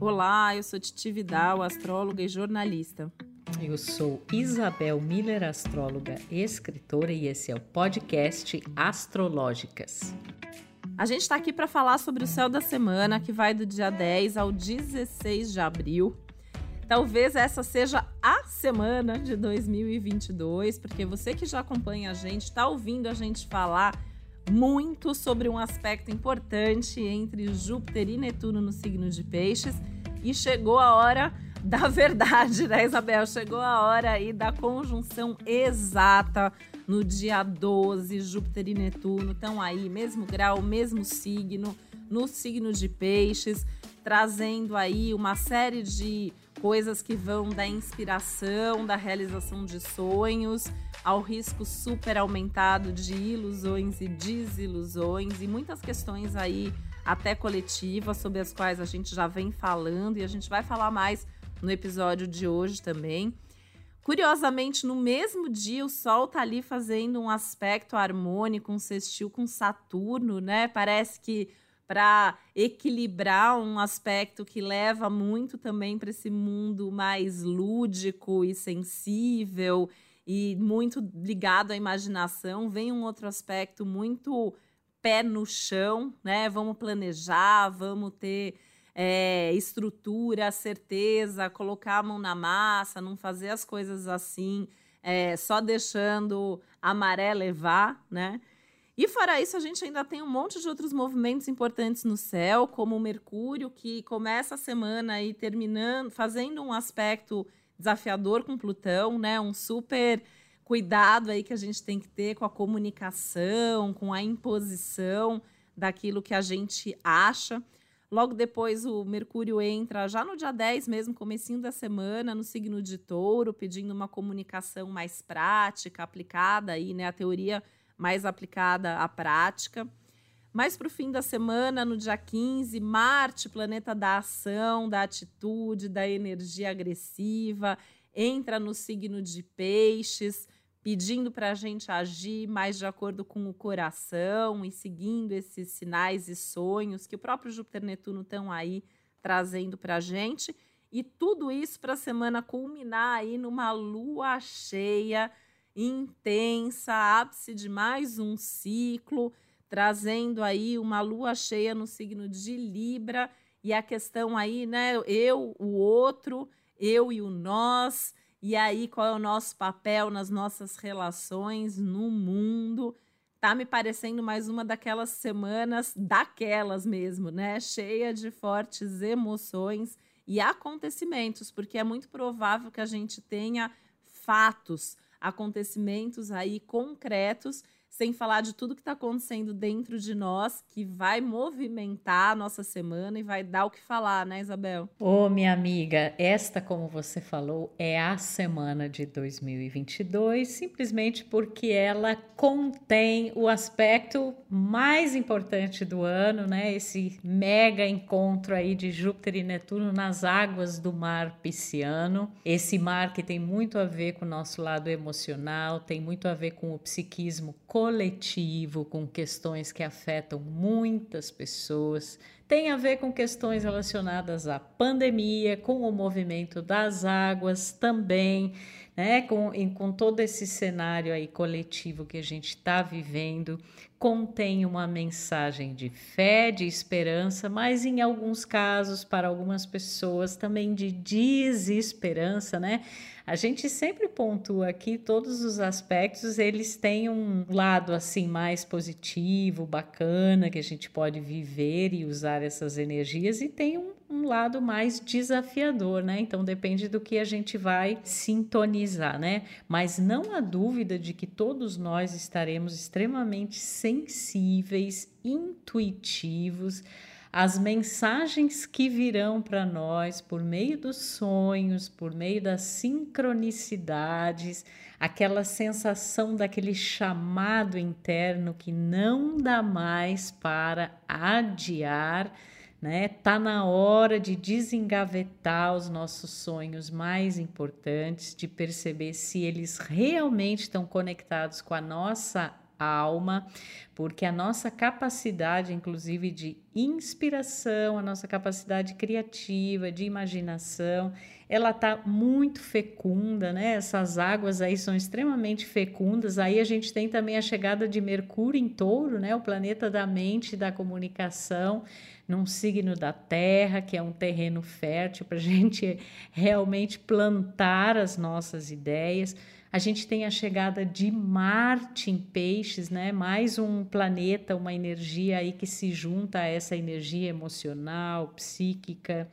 Olá, eu sou Titi Vidal, astróloga e jornalista. Eu sou Isabel Miller, astróloga e escritora, e esse é o podcast Astrológicas. A gente está aqui para falar sobre o céu da semana, que vai do dia 10 ao 16 de abril. Talvez essa seja a semana de 2022, porque você que já acompanha a gente, está ouvindo a gente falar muito sobre um aspecto importante entre Júpiter e Netuno no signo de Peixes. E chegou a hora da verdade, né, Isabel? Chegou a hora aí da conjunção exata no dia 12. Júpiter e Netuno estão aí, mesmo grau, mesmo signo, no signo de Peixes, trazendo aí uma série de coisas que vão da inspiração, da realização de sonhos ao risco super aumentado de ilusões e desilusões e muitas questões aí até coletivas sobre as quais a gente já vem falando e a gente vai falar mais no episódio de hoje também. Curiosamente, no mesmo dia, o Sol tá ali fazendo um aspecto harmônico, um sextil com Saturno, né? Parece que para equilibrar um aspecto que leva muito também para esse mundo mais lúdico e sensível e muito ligado à imaginação, vem um outro aspecto muito pé no chão, né? Vamos planejar, vamos ter é, estrutura, certeza, colocar a mão na massa, não fazer as coisas assim, é, só deixando a maré levar, né? E fora isso, a gente ainda tem um monte de outros movimentos importantes no céu, como o Mercúrio, que começa a semana aí terminando, fazendo um aspecto desafiador com Plutão, né? Um super cuidado aí que a gente tem que ter com a comunicação, com a imposição daquilo que a gente acha. Logo depois o Mercúrio entra já no dia 10 mesmo, comecinho da semana, no signo de Touro, pedindo uma comunicação mais prática, aplicada aí, né, a teoria mais aplicada à prática. Mais para o fim da semana, no dia 15, Marte, planeta da ação, da atitude, da energia agressiva, entra no signo de Peixes, pedindo para a gente agir mais de acordo com o coração e seguindo esses sinais e sonhos que o próprio Júpiter Netuno estão aí trazendo para a gente. E tudo isso para a semana culminar aí numa lua cheia intensa, ápice de mais um ciclo trazendo aí uma lua cheia no signo de Libra e a questão aí, né, eu, o outro, eu e o nós, e aí qual é o nosso papel nas nossas relações no mundo. Tá me parecendo mais uma daquelas semanas daquelas mesmo, né, cheia de fortes emoções e acontecimentos, porque é muito provável que a gente tenha fatos, acontecimentos aí concretos sem falar de tudo que está acontecendo dentro de nós, que vai movimentar a nossa semana e vai dar o que falar, né, Isabel? Ô, oh, minha amiga, esta, como você falou, é a semana de 2022, simplesmente porque ela contém o aspecto mais importante do ano, né? Esse mega encontro aí de Júpiter e Netuno nas águas do mar pisciano. Esse mar que tem muito a ver com o nosso lado emocional, tem muito a ver com o psiquismo com questões que afetam muitas pessoas, tem a ver com questões relacionadas à pandemia, com o movimento das águas também, né? Com, com todo esse cenário aí coletivo que a gente está vivendo, contém uma mensagem de fé, de esperança, mas em alguns casos, para algumas pessoas, também de desesperança, né? A gente sempre pontua aqui todos os aspectos, eles têm um lado assim mais positivo, bacana, que a gente pode viver e usar essas energias, e tem um, um lado mais desafiador, né? Então depende do que a gente vai sintonizar, né? Mas não há dúvida de que todos nós estaremos extremamente sensíveis, intuitivos as mensagens que virão para nós por meio dos sonhos, por meio das sincronicidades, aquela sensação daquele chamado interno que não dá mais para adiar, né? Tá na hora de desengavetar os nossos sonhos mais importantes, de perceber se eles realmente estão conectados com a nossa alma, porque a nossa capacidade, inclusive, de inspiração, a nossa capacidade criativa, de imaginação, ela está muito fecunda, né? Essas águas aí são extremamente fecundas. Aí a gente tem também a chegada de Mercúrio em Touro, né? O planeta da mente, da comunicação, num signo da Terra, que é um terreno fértil para a gente realmente plantar as nossas ideias. A gente tem a chegada de Marte em Peixes, né? Mais um planeta, uma energia aí que se junta a essa energia emocional, psíquica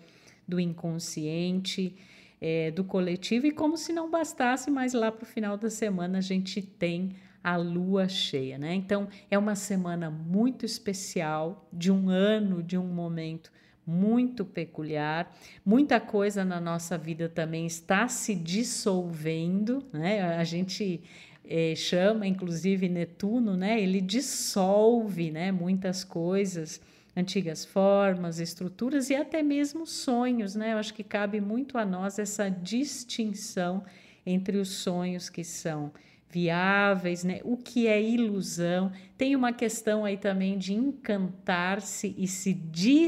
do inconsciente, é, do coletivo, e como se não bastasse, mas lá para o final da semana a gente tem a lua cheia, né? Então é uma semana muito especial, de um ano, de um momento muito peculiar. Muita coisa na nossa vida também está se dissolvendo, né? A gente é, chama, inclusive Netuno, né? Ele dissolve, né? Muitas coisas antigas formas, estruturas e até mesmo sonhos, né? Eu acho que cabe muito a nós essa distinção entre os sonhos que são viáveis, né? O que é ilusão? Tem uma questão aí também de encantar-se e se desencantar,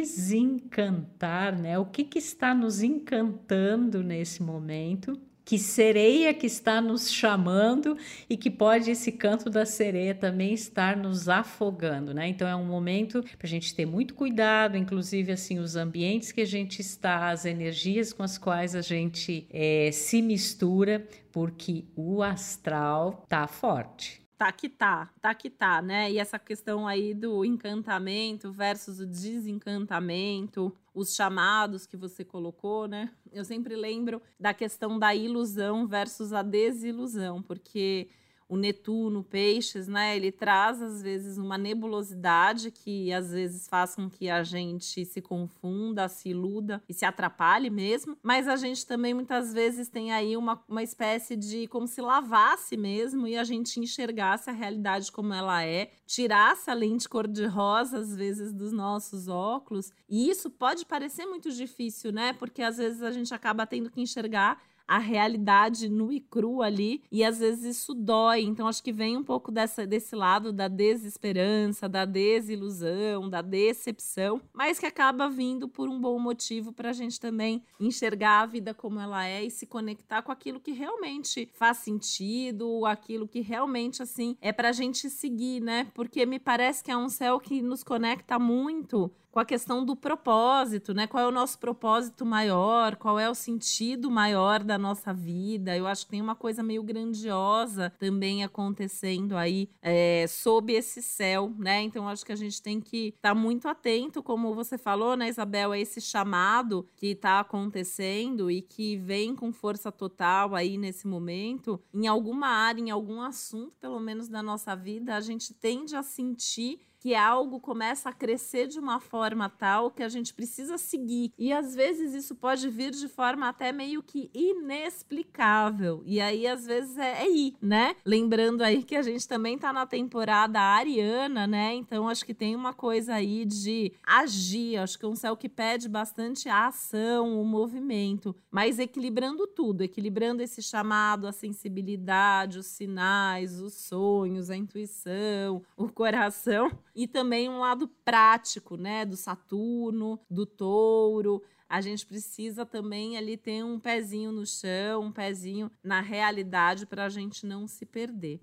né? O que, que está nos encantando nesse momento? Que sereia que está nos chamando e que pode esse canto da sereia também estar nos afogando, né? Então é um momento para a gente ter muito cuidado, inclusive assim os ambientes que a gente está, as energias com as quais a gente é, se mistura, porque o astral tá forte tá que tá, tá que tá, né? E essa questão aí do encantamento versus o desencantamento, os chamados que você colocou, né? Eu sempre lembro da questão da ilusão versus a desilusão, porque o Netuno, Peixes, né? Ele traz às vezes uma nebulosidade que às vezes faz com que a gente se confunda, se iluda e se atrapalhe mesmo. Mas a gente também muitas vezes tem aí uma, uma espécie de como se lavasse mesmo e a gente enxergasse a realidade como ela é, tirasse a lente cor-de-rosa às vezes dos nossos óculos. E isso pode parecer muito difícil, né? Porque às vezes a gente acaba tendo que enxergar a realidade nu e cru ali, e às vezes isso dói. Então, acho que vem um pouco dessa, desse lado da desesperança, da desilusão, da decepção, mas que acaba vindo por um bom motivo para a gente também enxergar a vida como ela é e se conectar com aquilo que realmente faz sentido, aquilo que realmente, assim, é para a gente seguir, né? Porque me parece que é um céu que nos conecta muito com a questão do propósito, né? Qual é o nosso propósito maior? Qual é o sentido maior da nossa vida? Eu acho que tem uma coisa meio grandiosa também acontecendo aí é, sob esse céu, né? Então acho que a gente tem que estar tá muito atento, como você falou, né, Isabel, a esse chamado que está acontecendo e que vem com força total aí nesse momento. Em alguma área, em algum assunto, pelo menos da nossa vida, a gente tende a sentir que algo começa a crescer de uma forma tal que a gente precisa seguir. E às vezes isso pode vir de forma até meio que inexplicável. E aí, às vezes, é, é ir, né? Lembrando aí que a gente também tá na temporada ariana, né? Então acho que tem uma coisa aí de agir. Acho que é um céu que pede bastante a ação, o movimento, mas equilibrando tudo, equilibrando esse chamado, a sensibilidade, os sinais, os sonhos, a intuição, o coração e também um lado prático, né, do Saturno, do Touro. A gente precisa também ali ter um pezinho no chão, um pezinho na realidade para a gente não se perder.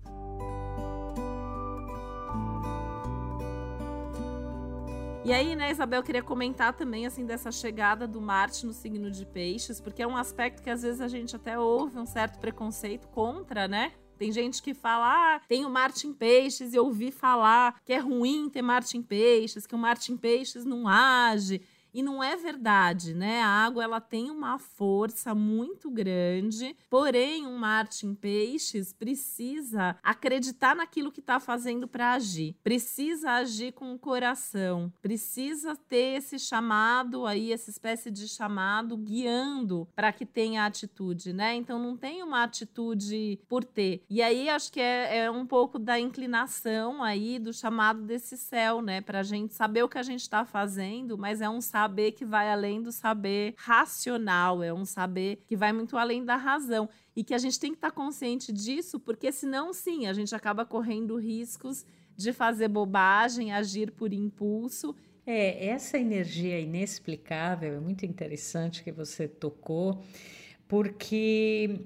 E aí, né, Isabel, eu queria comentar também, assim, dessa chegada do Marte no signo de Peixes, porque é um aspecto que às vezes a gente até ouve um certo preconceito contra, né? Tem gente que fala, ah, tem o Martin Peixes, e ouvi falar que é ruim ter Martin Peixes, que o Martin Peixes não age. E não é verdade, né? A água ela tem uma força muito grande, porém um Martin Peixes precisa acreditar naquilo que está fazendo para agir, precisa agir com o coração, precisa ter esse chamado aí, essa espécie de chamado guiando para que tenha atitude, né? Então não tem uma atitude por ter. E aí acho que é, é um pouco da inclinação aí do chamado desse céu, né? Para a gente saber o que a gente está fazendo, mas é um saber que vai além do saber racional, é um saber que vai muito além da razão. E que a gente tem que estar tá consciente disso, porque senão, sim, a gente acaba correndo riscos de fazer bobagem, agir por impulso. É, essa energia inexplicável é muito interessante que você tocou, porque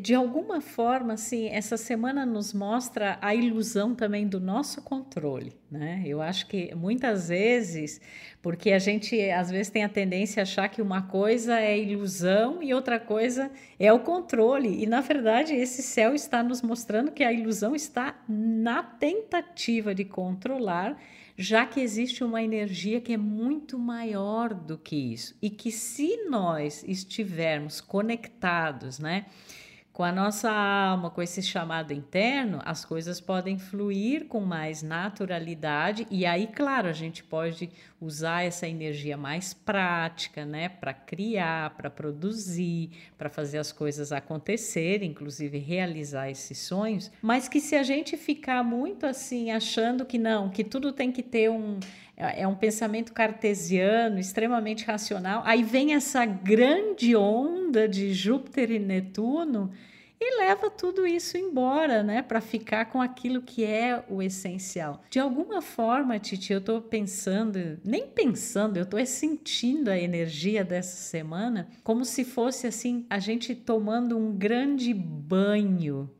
de alguma forma, assim, essa semana nos mostra a ilusão também do nosso controle, né? Eu acho que muitas vezes, porque a gente às vezes tem a tendência a achar que uma coisa é ilusão e outra coisa é o controle. E na verdade, esse céu está nos mostrando que a ilusão está na tentativa de controlar já que existe uma energia que é muito maior do que isso e que se nós estivermos conectados, né, com a nossa alma, com esse chamado interno, as coisas podem fluir com mais naturalidade e aí, claro, a gente pode usar essa energia mais prática, né, para criar, para produzir, para fazer as coisas acontecerem, inclusive realizar esses sonhos, mas que se a gente ficar muito assim achando que não, que tudo tem que ter um é, um pensamento cartesiano, extremamente racional. Aí vem essa grande onda de Júpiter e Netuno e leva tudo isso embora, né, para ficar com aquilo que é o essencial. De alguma forma, Titi, eu estou pensando, nem pensando, eu estou sentindo a energia dessa semana como se fosse assim a gente tomando um grande banho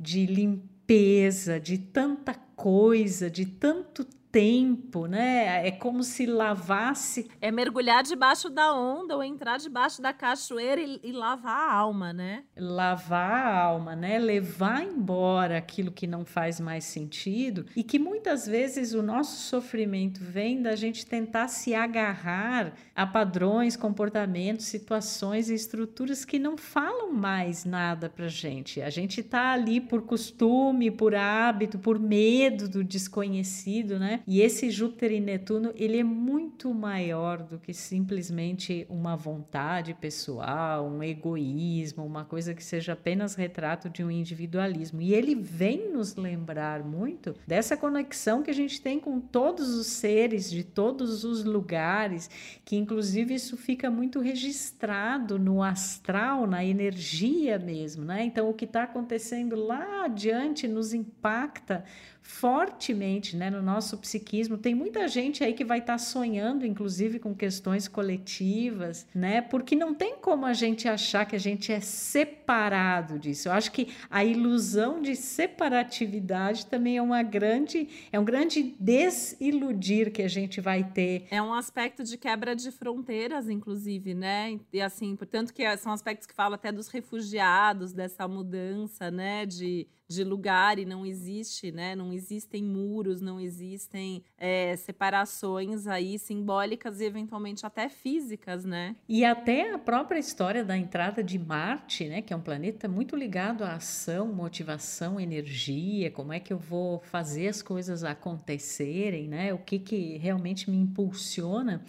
de limpeza, de tanta coisa, de tanto tempo, né? É como se lavasse. É mergulhar debaixo da onda ou entrar debaixo da cachoeira e, e, lavar a alma, né? Lavar a alma, né? Levar embora aquilo que não faz mais sentido e que muitas vezes o nosso sofrimento vem da gente tentar se agarrar a padrões, comportamentos, situações e estruturas que não falam mais nada pra gente. A gente tá ali por costume, por hábito, por medo do desconhecido, né? E esse Júpiter e Netuno, ele é muito maior do que simplesmente uma vontade pessoal, um egoísmo, uma coisa que seja apenas retrato de um individualismo. E ele vem nos lembrar muito dessa conexão que a gente tem com todos os seres de todos os lugares, que inclusive isso fica muito registrado no astral, na energia mesmo, né? Então o que está acontecendo lá adiante nos impacta fortemente né, no nosso psiquismo. Tem muita gente aí que vai estar tá sonhando, inclusive, com questões coletivas, né? Porque não tem como a gente achar que a gente é separado disso. Eu acho que a ilusão de separatividade também é uma grande, é um grande desiludir que a gente vai ter. É um aspecto de quebra de fronteiras, inclusive, né? E assim, portanto, que são aspectos que falam até dos refugiados, dessa mudança, né? De de lugar e não existe, né? Não existem muros, não existem é, separações aí simbólicas e eventualmente até físicas, né? E até a própria história da entrada de Marte, né? Que é um planeta muito ligado à ação, motivação, energia, como é que eu vou fazer as coisas acontecerem, né? O que, que realmente me impulsiona.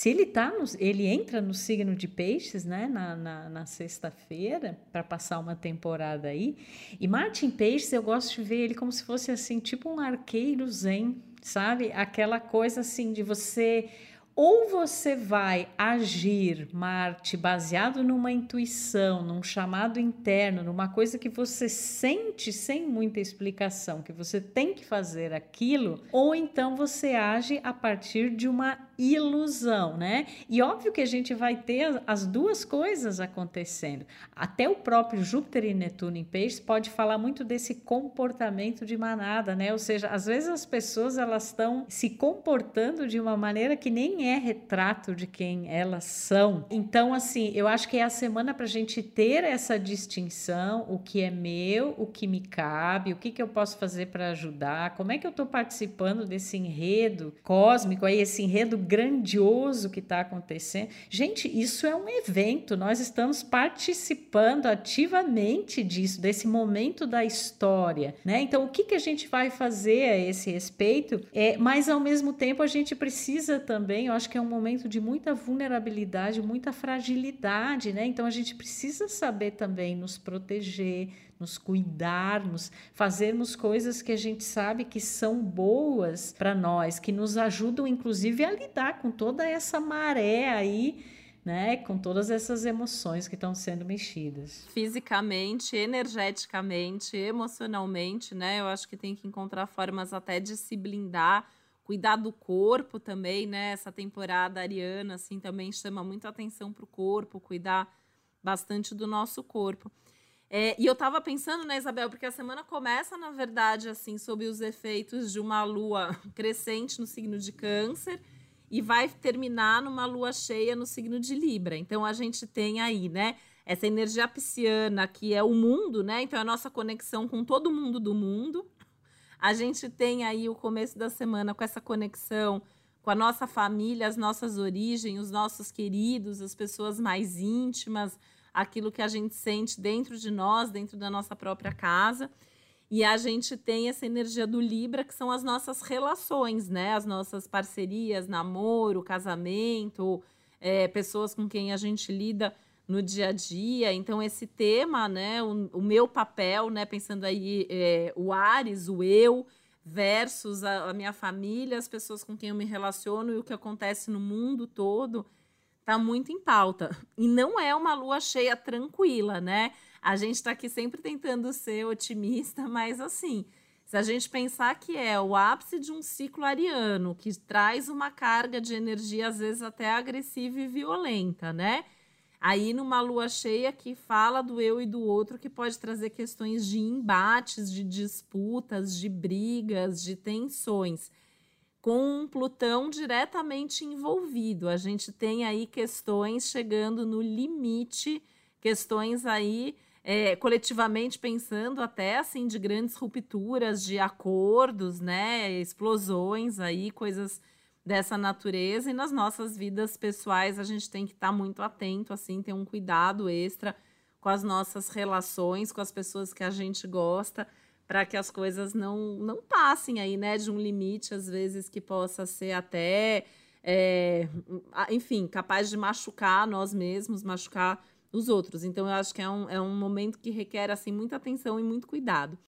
Se ele tá no, ele entra no signo de peixes, né, na, na, na sexta-feira, para passar uma temporada aí. E Marte em peixes, eu gosto de ver ele como se fosse assim, tipo um arqueiro zen, sabe? Aquela coisa assim de você ou você vai agir, Marte, baseado numa intuição, num chamado interno, numa coisa que você sente sem muita explicação, que você tem que fazer aquilo, ou então você age a partir de uma ilusão, né? E óbvio que a gente vai ter as duas coisas acontecendo. Até o próprio Júpiter e Netuno em Peixes pode falar muito desse comportamento de manada, né? Ou seja, às vezes as pessoas elas estão se comportando de uma maneira que nem é retrato de quem elas são. Então, assim, eu acho que é a semana para a gente ter essa distinção, o que é meu, o que me cabe, o que, que eu posso fazer para ajudar, como é que eu estou participando desse enredo cósmico aí, esse enredo grandioso que está acontecendo. Gente, isso é um evento, nós estamos participando ativamente disso, desse momento da história, né? Então, o que, que a gente vai fazer a esse respeito? É, mas ao mesmo tempo a gente precisa também, eu acho que é um momento de muita vulnerabilidade, muita fragilidade, né? Então a gente precisa saber também nos proteger, nos cuidarmos, fazermos coisas que a gente sabe que são boas para nós, que nos ajudam inclusive a lidar com toda essa maré aí né, com todas essas emoções que estão sendo mexidas. Fisicamente, energeticamente, emocionalmente, né? Eu acho que tem que encontrar formas até de se blindar, cuidar do corpo também, né? Essa temporada ariana, assim, também chama muito atenção para o corpo, cuidar bastante do nosso corpo. É, e eu estava pensando, né, Isabel, porque a semana começa, na verdade, assim, sob os efeitos de uma lua crescente no signo de Câncer e vai terminar numa lua cheia no signo de Libra. Então a gente tem aí, né, essa energia pisciana que é o mundo, né? Então é a nossa conexão com todo mundo do mundo. A gente tem aí o começo da semana com essa conexão com a nossa família, as nossas origens, os nossos queridos, as pessoas mais íntimas, aquilo que a gente sente dentro de nós, dentro da nossa própria casa. E a gente tem essa energia do Libra, que são as nossas relações, né? As nossas parcerias, namoro, casamento, é, pessoas com quem a gente lida no dia a dia. Então, esse tema, né? O, o meu papel, né? Pensando aí, é, o Ares, o eu, versus a, a minha família, as pessoas com quem eu me relaciono e o que acontece no mundo todo, tá muito em pauta. E não é uma lua cheia tranquila, né? A gente está aqui sempre tentando ser otimista, mas assim, se a gente pensar que é o ápice de um ciclo ariano, que traz uma carga de energia, às vezes até agressiva e violenta, né? Aí, numa lua cheia que fala do eu e do outro, que pode trazer questões de embates, de disputas, de brigas, de tensões. Com Plutão diretamente envolvido, a gente tem aí questões chegando no limite, questões aí é, coletivamente pensando até assim de grandes rupturas de acordos, né, explosões aí, coisas dessa natureza. E nas nossas vidas pessoais a gente tem que estar tá muito atento assim, ter um cuidado extra com as nossas relações, com as pessoas que a gente gosta, para que as coisas não não passem aí, né, de um limite às vezes que possa ser até é, enfim, capaz de machucar nós mesmos, machucar os outros. Então eu acho que é um, é um momento que requer assim muita atenção e muito cuidado.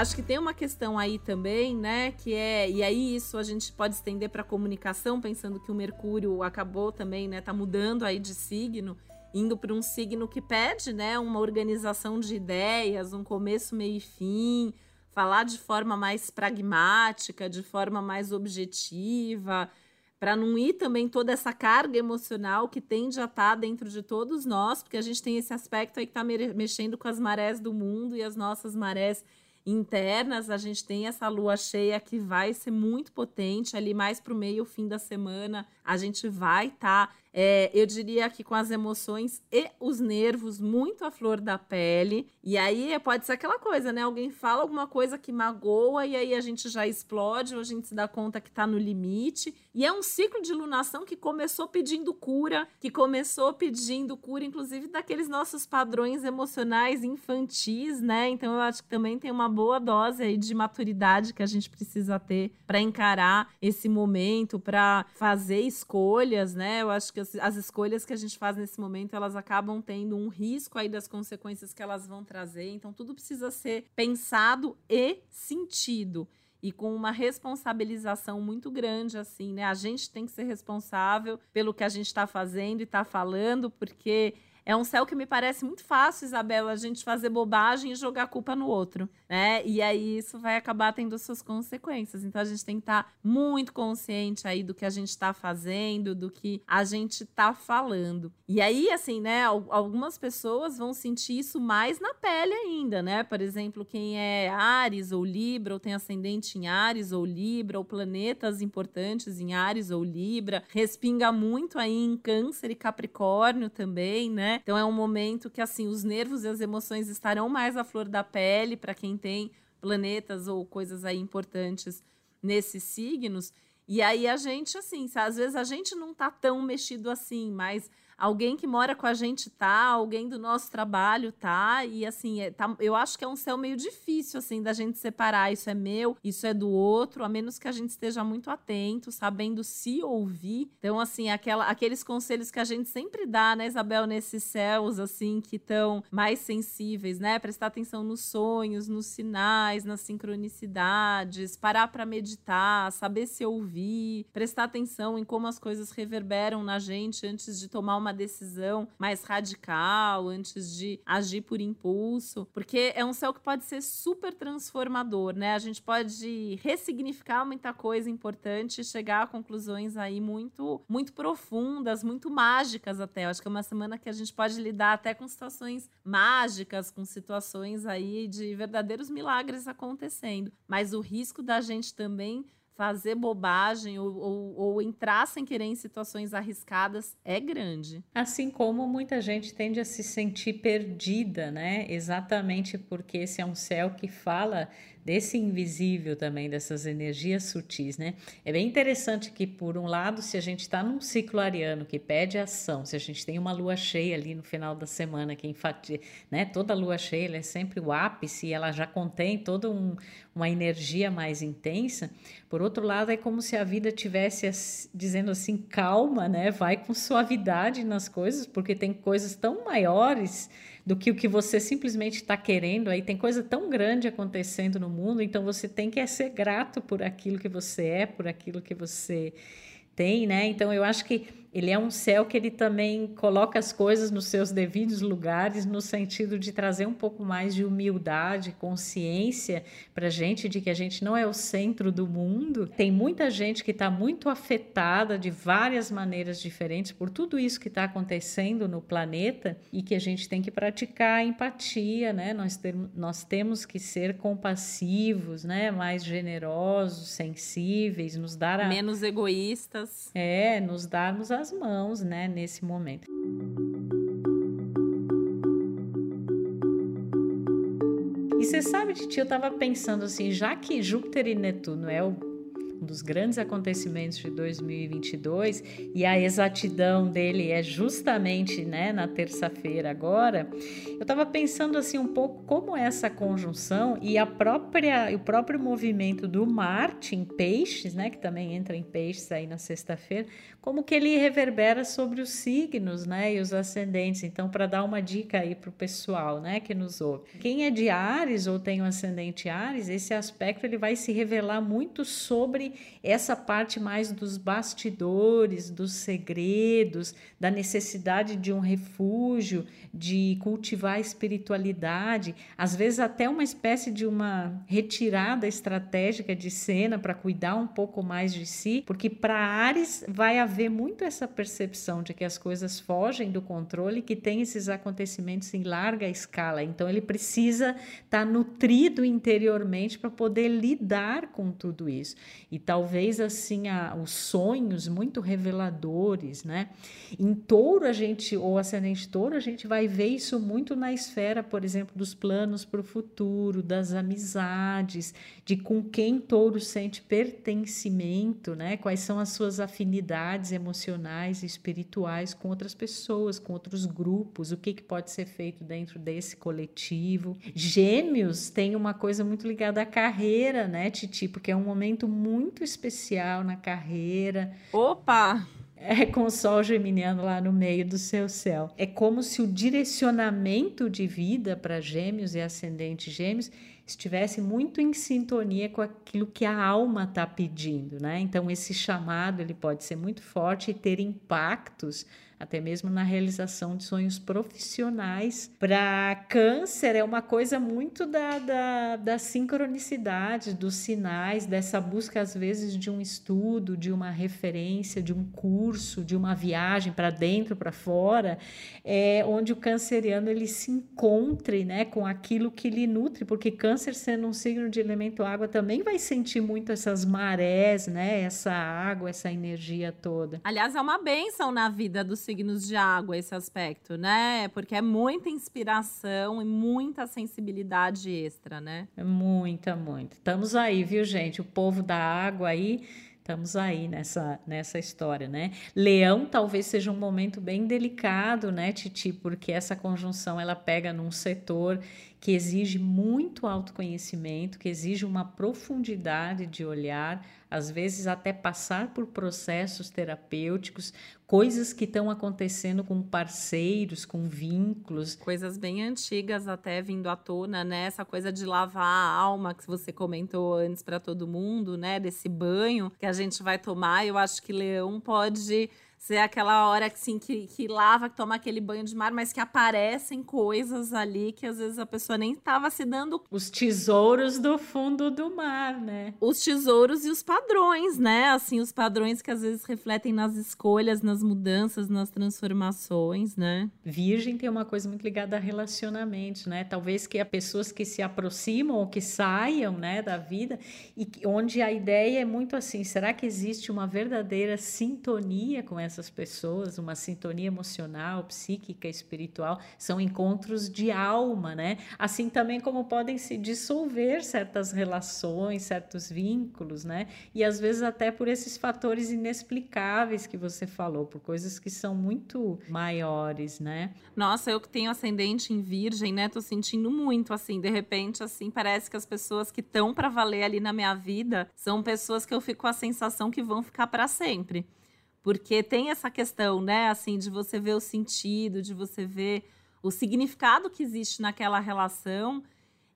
Acho que tem uma questão aí também, né? Que é. E aí, isso a gente pode estender para a comunicação, pensando que o Mercúrio acabou também, né? Tá mudando aí de signo, indo para um signo que pede, né? Uma organização de ideias, um começo, meio e fim, falar de forma mais pragmática, de forma mais objetiva, para não ir também toda essa carga emocional que tende a estar tá dentro de todos nós, porque a gente tem esse aspecto aí que está mexendo com as marés do mundo e as nossas marés internas. A gente tem essa lua cheia que vai ser muito potente ali mais para o meio, fim da semana. A gente vai estar tá é, eu diria que com as emoções e os nervos muito à flor da pele. E aí pode ser aquela coisa, né? Alguém fala alguma coisa que magoa e aí a gente já explode, ou a gente se dá conta que tá no limite. E é um ciclo de lunação que começou pedindo cura, que começou pedindo cura, inclusive, daqueles nossos padrões emocionais infantis, né? Então eu acho que também tem uma boa dose aí de maturidade que a gente precisa ter para encarar esse momento, para fazer escolhas, né? Eu acho que as, as escolhas que a gente faz nesse momento, elas acabam tendo um risco aí das consequências que elas vão trazer. Então, tudo precisa ser pensado e sentido e com uma responsabilização muito grande, assim, né? A gente tem que ser responsável pelo que a gente está fazendo e está falando, porque é um céu que me parece muito fácil, Isabela, a gente fazer bobagem e jogar a culpa no outro, né? E aí isso vai acabar tendo suas consequências. Então a gente tem que estar tá muito consciente aí do que a gente está fazendo, do que a gente está falando. E aí, assim, né, algumas pessoas vão sentir isso mais na pele ainda, né? Por exemplo, quem é Ares ou Libra, ou tem ascendente em Ares ou Libra, ou planetas importantes em Ares ou Libra, respinga muito aí em Câncer e Capricórnio também, né? Então é um momento que assim os nervos e as emoções estarão mais à flor da pele para quem tem planetas ou coisas aí importantes nesses signos. E aí a gente assim, às vezes a gente não tá tão mexido assim, mas alguém que mora com a gente tá, alguém do nosso trabalho tá, e assim, é, tá, eu acho que é um céu meio difícil, assim, da gente separar isso é meu, isso é do outro, a menos que a gente esteja muito atento, sabendo se ouvir. Então, assim, aquela, aqueles conselhos que a gente sempre dá, né, Isabel, nesses céus, assim, que estão mais sensíveis, né, prestar atenção nos sonhos, nos sinais, nas sincronicidades, parar para meditar, saber se ouvir, prestar atenção em como as coisas reverberam na gente antes de tomar uma decisão mais radical, antes de agir por impulso, porque é um céu que pode ser super transformador, né? A gente pode ressignificar muita coisa importante chegar a conclusões aí muito muito profundas, muito mágicas até. Eu acho que é uma semana que a gente pode lidar até com situações mágicas, com situações aí de verdadeiros milagres acontecendo. Mas o risco da gente também fazer bobagem ou, ou, ou, entrar sem querer em situações arriscadas é grande. Assim como muita gente tende a se sentir perdida, né? Exatamente porque esse é um céu que fala desse invisível também, dessas energias sutis, né? É bem interessante que, por um lado, se a gente está num ciclo ariano que pede ação, se a gente tem uma lua cheia ali no final da semana, que enfatia, né? Toda lua cheia é sempre o ápice e ela já contém toda um, uma energia mais intensa. Por outro lado, é como se a vida tivesse dizendo assim, calma, né? Vai com suavidade nas coisas, porque tem coisas tão maiores do que o que você simplesmente está querendo. Aí tem coisa tão grande acontecendo no mundo, então você tem que ser grato por aquilo que você é, por aquilo que você tem, né? Então eu acho que ele é um céu que ele também coloca as coisas nos seus devidos lugares, no sentido de trazer um pouco mais de humildade, consciência para a gente de que a gente não é o centro do mundo. Tem muita gente que está muito afetada de várias maneiras diferentes por tudo isso que está acontecendo no planeta e que a gente tem que praticar a empatia, né? Nós, ter, nós temos que ser compassivos, né? Mais generosos, sensíveis, nos dar a... menos egoístas. É, nos darmos a as mãos, né, nesse momento. E você sabe, Titi, eu estava pensando assim, já que Júpiter e Netuno é o um dos grandes acontecimentos de 2022 e a exatidão dele é justamente né, na terça-feira agora. Eu estava pensando assim um pouco como essa conjunção e a própria o próprio movimento do Marte em Peixes, né, que também entra em Peixes aí na sexta-feira, como que ele reverbera sobre os signos, né, e os ascendentes. Então, para dar uma dica aí para o pessoal, né, que nos ouve, quem é de Ares ou tem um ascendente Ares, esse aspecto ele vai se revelar muito sobre essa parte mais dos bastidores, dos segredos, da necessidade de um refúgio, de cultivar a espiritualidade, às vezes até uma espécie de uma retirada estratégica de cena para cuidar um pouco mais de si, porque para Ares vai haver muito essa percepção de que as coisas fogem do controle, que tem esses acontecimentos em larga escala. Então ele precisa estar tá nutrido interiormente para poder lidar com tudo isso. E talvez assim a, os sonhos muito reveladores, né? Em touro a gente, ou ascendente touro, a gente vai ver isso muito na esfera, por exemplo, dos planos para o futuro, das amizades, de com quem touro sente pertencimento, né? Quais são as suas afinidades emocionais e espirituais com outras pessoas, com outros grupos, o que, que pode ser feito dentro desse coletivo. Gêmeos tem uma coisa muito ligada à carreira, né, Titi? Porque é um momento muito muito especial na carreira. Opa! É com o sol geminiano lá no meio do seu céu. É como se o direcionamento de vida para gêmeos e ascendente gêmeos estivesse muito em sintonia com aquilo que a alma está pedindo, né? Então esse chamado ele pode ser muito forte e ter impactos até mesmo na realização de sonhos profissionais. Para câncer, é uma coisa muito da, da, da sincronicidade, dos sinais, dessa busca, às vezes, de um estudo, de uma referência, de um curso, de uma viagem para dentro, para fora, é, onde o canceriano ele se encontre né, com aquilo que lhe nutre, porque câncer, sendo um signo de elemento água, também vai sentir muito essas marés, né, essa água, essa energia toda. Aliás, é uma benção na vida do signos de água esse aspecto, né? Porque é muita inspiração e muita sensibilidade extra, né? É muita, muita. Estamos aí, viu, gente? O povo da água aí estamos aí nessa, nessa história, né? Leão talvez seja um momento bem delicado, né, Titi? Porque essa conjunção ela pega num setor que exige muito autoconhecimento, que exige uma profundidade de olhar, às vezes até passar por processos terapêuticos, coisas que estão acontecendo com parceiros, com vínculos. Coisas bem antigas até vindo à tona, né? Essa coisa de lavar a alma que você comentou antes para todo mundo, né? Desse banho que a gente vai tomar. Eu acho que leão pode ser aquela hora assim, que, que lava, que toma aquele banho de mar, mas que aparecem coisas ali que às vezes a pessoa nem estava se dando. Os tesouros do fundo do mar, né? Os tesouros e os padrões, né? Assim, os padrões que às vezes refletem nas escolhas, nas mudanças, nas transformações, né? Virgem tem uma coisa muito ligada a relacionamentos, né? Talvez que há pessoas que se aproximam ou que saiam, né, da vida e onde a ideia é muito assim, será que existe uma verdadeira sintonia com essa essas pessoas, uma sintonia emocional, psíquica, espiritual, são encontros de alma, né? Assim também como podem se dissolver certas relações, certos vínculos, né? E às vezes até por esses fatores inexplicáveis que você falou, por coisas que são muito maiores, né? Nossa, eu que tenho ascendente em virgem, né? Tô sentindo muito assim, de repente assim, parece que as pessoas que estão para valer ali na minha vida são pessoas que eu fico com a sensação que vão ficar para sempre. Porque tem essa questão, né, assim, de você ver o sentido, de você ver o significado que existe naquela relação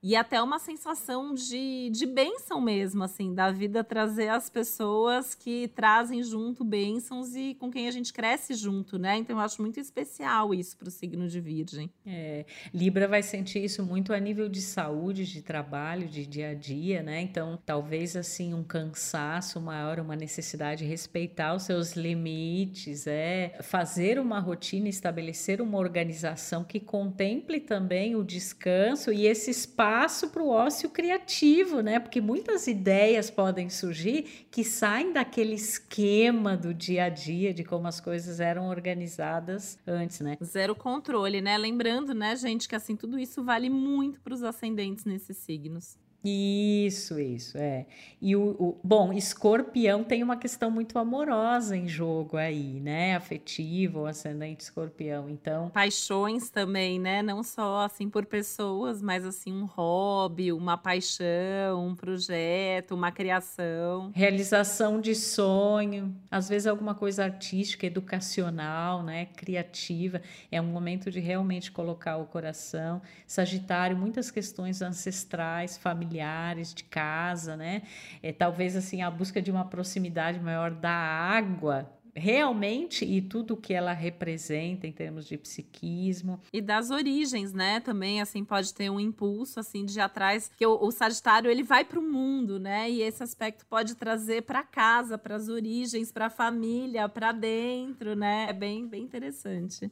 e até uma sensação de, de bênção mesmo, assim, da vida trazer as pessoas que trazem junto bênçãos e com quem a gente cresce junto, né? Então eu acho muito especial isso para o signo de Virgem. É, Libra vai sentir isso muito a nível de saúde, de trabalho, de dia a dia, né? Então talvez assim um cansaço maior, uma necessidade de respeitar os seus limites, é fazer uma rotina, estabelecer uma organização que contemple também o descanso e esse espaço espaço para o ócio criativo, né? Porque muitas ideias podem surgir que saem daquele esquema do dia a dia, de como as coisas eram organizadas antes, né? Zero controle, né? Lembrando, né, gente, que assim tudo isso vale muito para os ascendentes nesses signos. Isso, isso, é. E o, o, bom, escorpião tem uma questão muito amorosa em jogo aí, né? Afetivo, ascendente escorpião. Então. Paixões também, né? Não só assim por pessoas, mas assim, um hobby, uma paixão, um projeto, uma criação. Realização de sonho, às vezes alguma coisa artística, educacional, né? Criativa. É um momento de realmente colocar o coração. Sagitário, muitas questões ancestrais, familiares familiares, de casa, né? É, talvez assim a busca de uma proximidade maior da água realmente e tudo que ela representa em termos de psiquismo e das origens, né? Também assim pode ter um impulso assim de atrás que o, o Sagitário ele vai para o mundo, né? E esse aspecto pode trazer para casa, para as origens, para a família, para dentro, né? É bem bem interessante.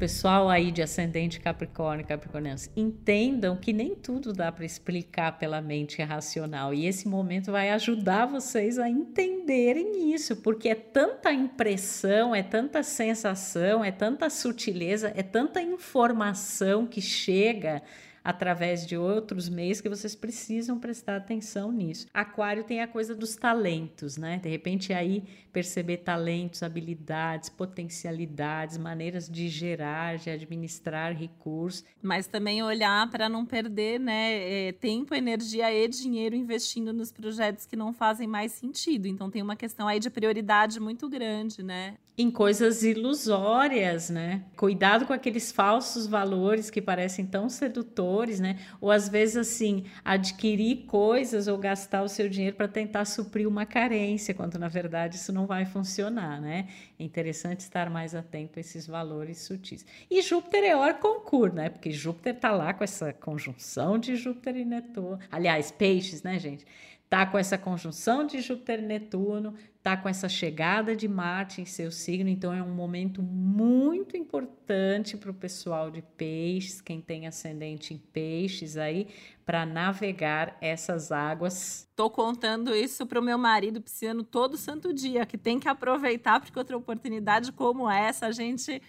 Pessoal aí de ascendente Capricórnio, Capricornianos, entendam que nem tudo dá para explicar pela mente racional. E esse momento vai ajudar vocês a entenderem isso, porque é tanta impressão, é tanta sensação, é tanta sutileza, é tanta informação que chega através de outros meios que vocês precisam prestar atenção nisso. Aquário tem a coisa dos talentos, né? De repente aí perceber talentos, habilidades, potencialidades, maneiras de gerar, de administrar recursos. Mas também olhar para não perder, né, é, tempo, energia e dinheiro investindo nos projetos que não fazem mais sentido. Então tem uma questão aí de prioridade muito grande, né? Em coisas ilusórias, né? Cuidado com aqueles falsos valores que parecem tão sedutores né? Ou às vezes assim, adquirir coisas ou gastar o seu dinheiro para tentar suprir uma carência, quando na verdade isso não vai funcionar, né? É interessante estar mais atento a esses valores sutis. E Júpiter é hora concurso, né? Porque Júpiter está lá com essa conjunção de Júpiter e Netuno. Aliás, peixes, né, gente? Tá com essa conjunção de Júpiter e Netuno, tá com essa chegada de Marte em seu signo, então é um momento muito importante para o pessoal de peixes, quem tem ascendente em peixes aí, para navegar essas águas. Tô contando isso para o meu marido pisciano todo santo dia, que tem que aproveitar, porque outra oportunidade como essa a gente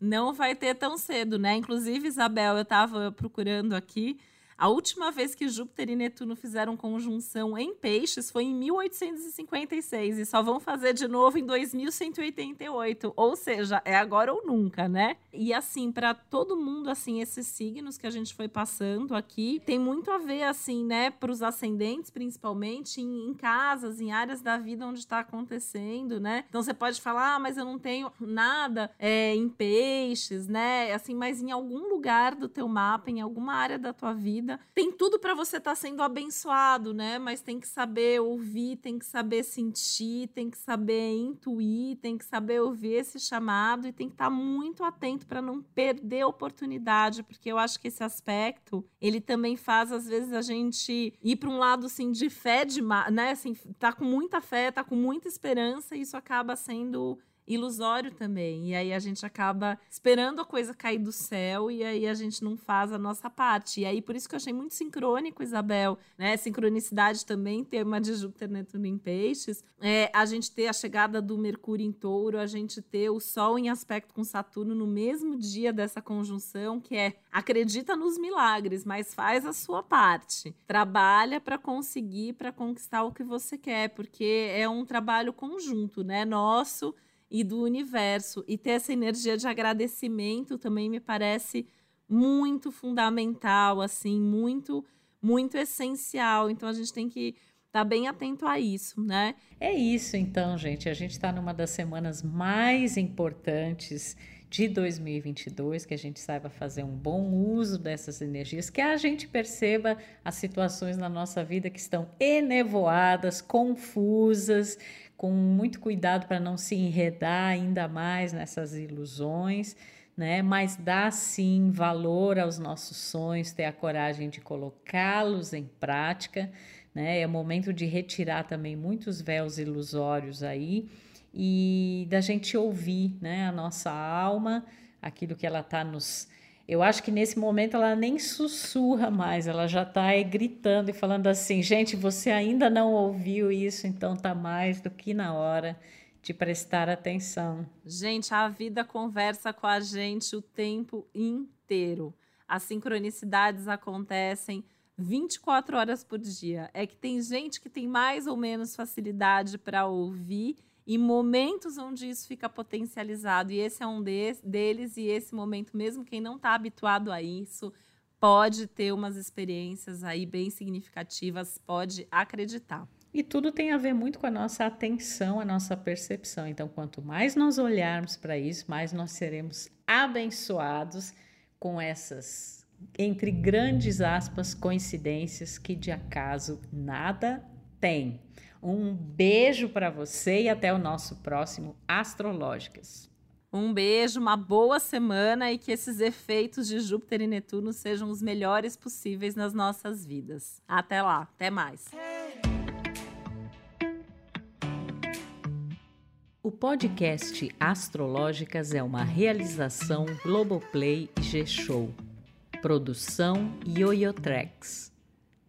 não vai ter tão cedo, né? Inclusive, Isabel, eu estava procurando aqui. A última vez que Júpiter e Netuno fizeram conjunção em peixes foi em 1856 e só vão fazer de novo em 2188, ou seja, é agora ou nunca, né? E assim, para todo mundo assim, esses signos que a gente foi passando aqui, tem muito a ver assim, né, para os ascendentes, principalmente em, em, casas, em áreas da vida onde está acontecendo, né? Então você pode falar, ah, mas eu não tenho nada é, em peixes, né? Assim, mas em algum lugar do teu mapa, em alguma área da tua vida vida. Tem tudo para você estar tá sendo abençoado, né? Mas tem que saber ouvir, tem que saber sentir, tem que saber intuir, tem que saber ouvir esse chamado e tem que estar tá muito atento para não perder a oportunidade, porque eu acho que esse aspecto, ele também faz às vezes a gente ir para um lado assim de fé de, né, assim, tá com muita fé, tá com muita esperança e isso acaba sendo ilusório também. E aí a gente acaba esperando a coisa cair do céu e aí a gente não faz a nossa parte. E aí por isso que eu achei muito sincrônico, Isabel, né? Sincronicidade também, tema de Júpiter, Netuno em Peixes. É, a gente ter a chegada do Mercúrio em Touro, a gente ter o Sol em aspecto com Saturno no mesmo dia dessa conjunção, que é acredita nos milagres, mas faz a sua parte. Trabalha para conseguir, para conquistar o que você quer, porque é um trabalho conjunto, né? Nosso e do universo. E ter essa energia de agradecimento também me parece muito fundamental, assim, muito, muito essencial. Então a gente tem que estar tá bem atento a isso, né? É isso, então, gente. A gente está numa das semanas mais importantes de 2022, que a gente saiba fazer um bom uso dessas energias, que a gente perceba as situações na nossa vida que estão enevoadas, confusas, com muito cuidado para não se enredar ainda mais nessas ilusões, né? Mas dá sim valor aos nossos sonhos, ter a coragem de colocá-los em prática, né? É momento de retirar também muitos véus ilusórios aí e da gente ouvir, né, a nossa alma, aquilo que ela está nos eu acho que nesse momento ela nem sussurra mais, ela já está gritando e falando assim: gente, você ainda não ouviu isso, então está mais do que na hora de prestar atenção. Gente, a vida conversa com a gente o tempo inteiro. As sincronicidades acontecem 24 horas por dia. É que tem gente que tem mais ou menos facilidade para ouvir e momentos onde isso fica potencializado. E esse é um de, deles, e esse momento, mesmo quem não está habituado a isso, pode ter umas experiências aí bem significativas, pode acreditar. E tudo tem a ver muito com a nossa atenção, a nossa percepção. Então, quanto mais nós olharmos para isso, mais nós seremos abençoados com essas, entre grandes aspas, coincidências que de acaso nada tem. Um beijo para você e até o nosso próximo Astrológicas. Um beijo, uma boa semana e que esses efeitos de Júpiter e Netuno sejam os melhores possíveis nas nossas vidas. Até lá, até mais. O podcast Astrológicas é uma realização Globoplay G-Show. Produção Yoyotreks.